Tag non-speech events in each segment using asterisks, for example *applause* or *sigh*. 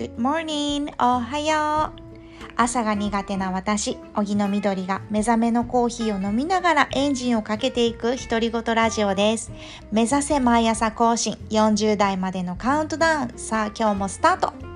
Good morning! おはよう朝が苦手な私、荻野みどりが目覚めのコーヒーを飲みながらエンジンをかけていく独り言ラジオです。目指せ毎朝更新40代までのカウントダウン。さあ今日もスタート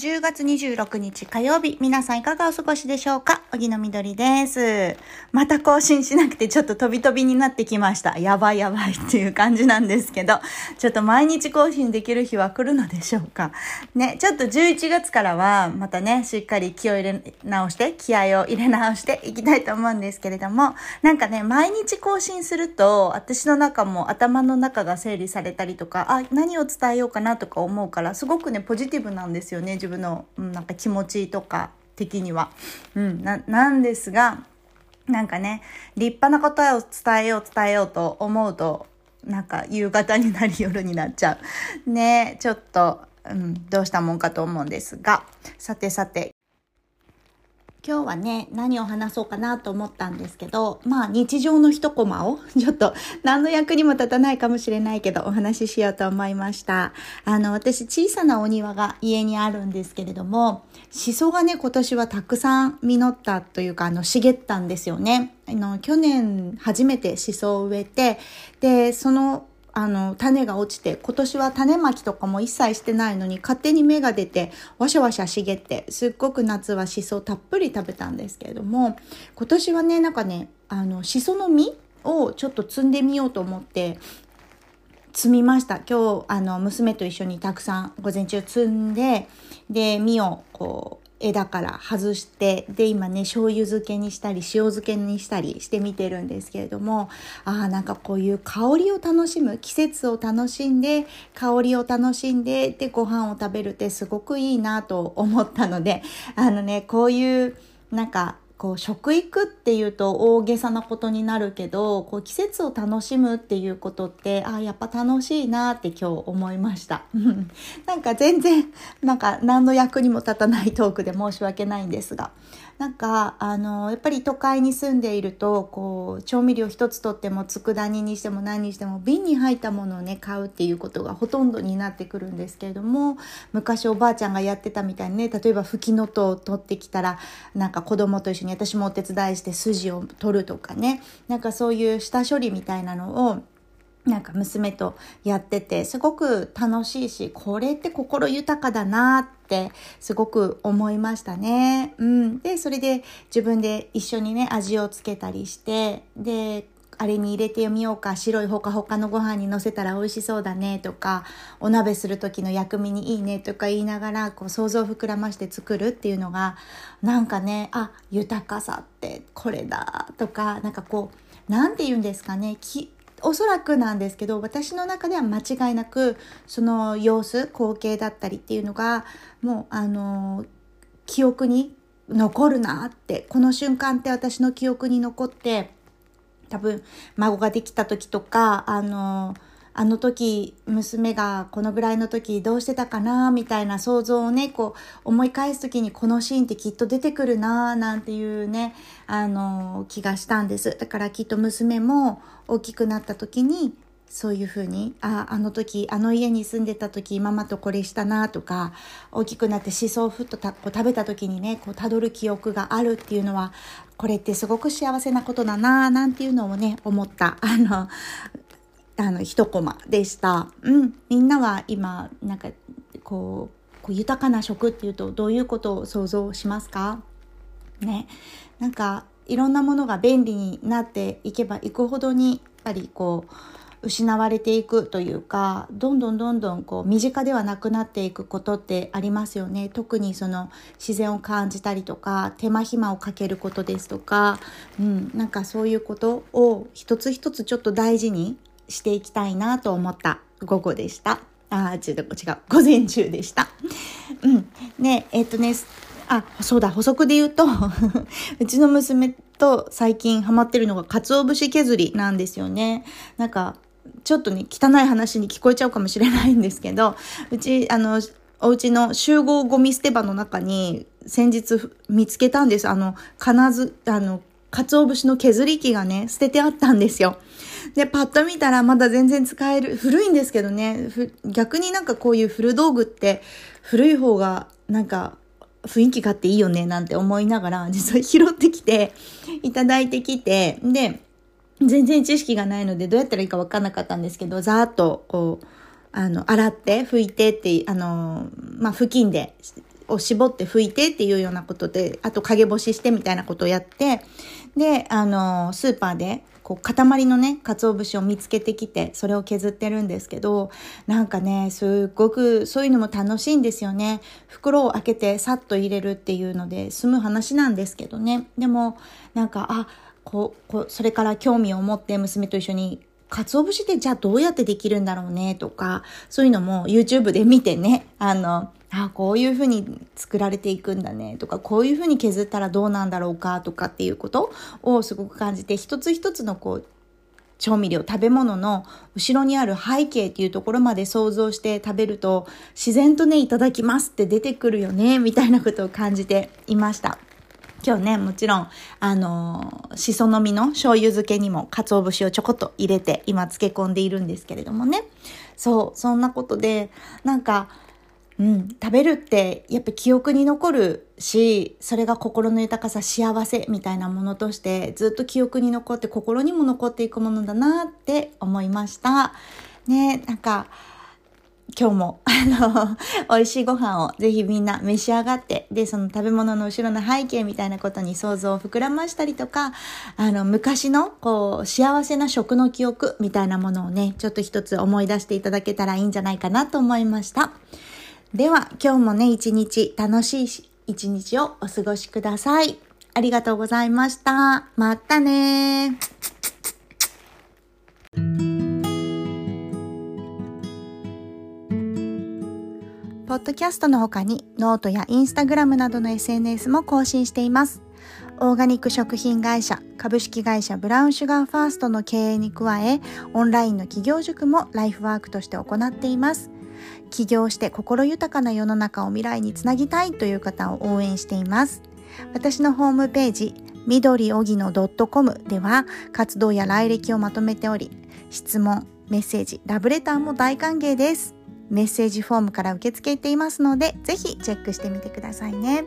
10月26日火曜日、皆さんいかがお過ごしでしょうか？荻野みどりです。また更新しなくてちょっと飛び飛びになってきました。やばいやばいっていう感じなんですけど、ちょっと毎日更新できる日は来るのでしょうか？ね、ちょっと11月からはまたね、しっかり気を入れ直して、気合を入れ直していきたいと思うんですけれども、なんかね、毎日更新すると、私の中も頭の中が整理されたりとか、あ、何を伝えようかなとか思うから、すごくね、ポジティブなんですよね、自分の、うん、なんか気持ちとか的には。うん、な、なんですが、なんかね、立派な答えを伝えよう伝えようと思うと、なんか夕方になり夜になっちゃう。ねちょっと、うん、どうしたもんかと思うんですが、さてさて、今日はね、何を話そうかなと思ったんですけど、まあ日常の一コマを、*laughs* ちょっと何の役にも立たないかもしれないけど、お話ししようと思いました。あの、私小さなお庭が家にあるんですけれども、シソがね、今年はたくさん実ったというか、あの、茂ったんですよね。あの、去年初めてシソを植えて、で、そのあの、種が落ちて、今年は種まきとかも一切してないのに、勝手に芽が出て、わしゃわしゃ茂って、すっごく夏はシソたっぷり食べたんですけれども、今年はね、なんかね、あの、シソの実をちょっと摘んでみようと思って、摘みました。今日、あの、娘と一緒にたくさん午前中摘んで、で、実をこう、枝から外して、で、今ね、醤油漬けにしたり、塩漬けにしたりしてみてるんですけれども、ああ、なんかこういう香りを楽しむ、季節を楽しんで、香りを楽しんで、で、ご飯を食べるってすごくいいなと思ったので、あのね、こういう、なんか、こう食育っていうと大げさなことになるけどこう季節を楽しむっていうことってあやっぱ楽しいなって今日思いました。*laughs* なんか全然なんか何の役にも立たないトークで申し訳ないんですが。なんかあのやっぱり都会に住んでいるとこう調味料一つとっても佃煮にしても何にしても瓶に入ったものをね買うっていうことがほとんどになってくるんですけれども昔おばあちゃんがやってたみたいにね例えばフキノトウを取ってきたらなんか子供と一緒に私もお手伝いして筋を取るとかねなんかそういう下処理みたいなのをなんか娘とやっててすごく楽しいしこれって心豊かだなってすごく思いましたね。うん、でそれで自分で一緒にね味をつけたりしてであれに入れてみようか白いほかほかのご飯にのせたら美味しそうだねとかお鍋する時の薬味にいいねとか言いながらこう想像を膨らまして作るっていうのがなんかねあ豊かさってこれだとかなんかこう何て言うんですかねきおそらくなんですけど私の中では間違いなくその様子光景だったりっていうのがもうあの記憶に残るなってこの瞬間って私の記憶に残って多分孫ができた時とかあのあの時娘がこのぐらいの時どうしてたかなみたいな想像をねこう思い返す時にこのシーンってきっと出てくるななんていうねあの気がしたんです。だからきっと娘も大きくなった時にそういうふうにああの時あの家に住んでた時ママとこれしたなとか大きくなってしそをふっとたこう食べた時にねこう辿る記憶があるっていうのはこれってすごく幸せなことだなぁなんていうのをね思った *laughs* あのあの一コマでした。うん、みんなは今なんかこうこう豊かな食っていうとどういうことを想像しますか？ね、なんかいろんなものが便利になっていけばいくほどにやっぱりこう失われていくというかどんどんどんどんこう身近ではなくなっていくことってありますよね特にその自然を感じたりとか手間暇をかけることですとか、うん、なんかそういうことを一つ一つちょっと大事にしていきたいなと思った午後でした。あー、違う、違う、午前中でした。うん。ね、えっ、とね、あ、そうだ、補足で言うと、*laughs* うちの娘と最近ハマってるのが鰹節削りなんですよね。なんか、ちょっとね、汚い話に聞こえちゃうかもしれないんですけど、うち、あの、お家の集合ゴミ捨て場の中に先日見つけたんです。あの、金ず、あの、鰹節の削り器がね、捨ててあったんですよ。で、パッと見たらまだ全然使える。古いんですけどね。逆になんかこういう古道具って古い方がなんか雰囲気があっていいよねなんて思いながら実は拾ってきていただいてきて、で、全然知識がないのでどうやったらいいかわかんなかったんですけど、ざーっとこう、あの、洗って拭いてって、あの、まあ、布巾でを絞って拭いてっていうようなことで、あと陰干ししてみたいなことをやって、で、あの、スーパーで、こう、塊のね、鰹節を見つけてきて、それを削ってるんですけど、なんかね、すっごく、そういうのも楽しいんですよね。袋を開けてさっと入れるっていうので、済む話なんですけどね。でも、なんか、あ、こう、こ、それから興味を持って娘と一緒に鰹節ってじゃあどうやってできるんだろうね？とか、そういうのも YouTube で見てね、あの、あこういうふうに作られていくんだね。とか、こういうふうに削ったらどうなんだろうか？とかっていうことをすごく感じて、一つ一つのこう、調味料、食べ物の後ろにある背景っていうところまで想像して食べると、自然とね、いただきますって出てくるよね、みたいなことを感じていました。今日ね、もちろん、あのー、しその実の醤油漬けにも鰹節をちょこっと入れて今漬け込んでいるんですけれどもね。そう、そんなことで、なんか、うん、食べるってやっぱ記憶に残るし、それが心の豊かさ、幸せみたいなものとしてずっと記憶に残って心にも残っていくものだなって思いました。ね、なんか、今日も、あの、美味しいご飯をぜひみんな召し上がって、で、その食べ物の後ろの背景みたいなことに想像を膨らましたりとか、あの、昔の、こう、幸せな食の記憶みたいなものをね、ちょっと一つ思い出していただけたらいいんじゃないかなと思いました。では、今日もね、一日楽しい一日をお過ごしください。ありがとうございました。またねポッドキャストの他にノートやインスタグラムなどの SNS も更新しています。オーガニック食品会社株式会社ブラウンシュガーファーストの経営に加え、オンラインの起業塾もライフワークとして行っています。起業して心豊かな世の中を未来につなぎたいという方を応援しています。私のホームページ、緑おぎの .com では活動や来歴をまとめており、質問、メッセージ、ラブレターも大歓迎です。メッセージフォームから受け付けていますので、ぜひチェックしてみてくださいね。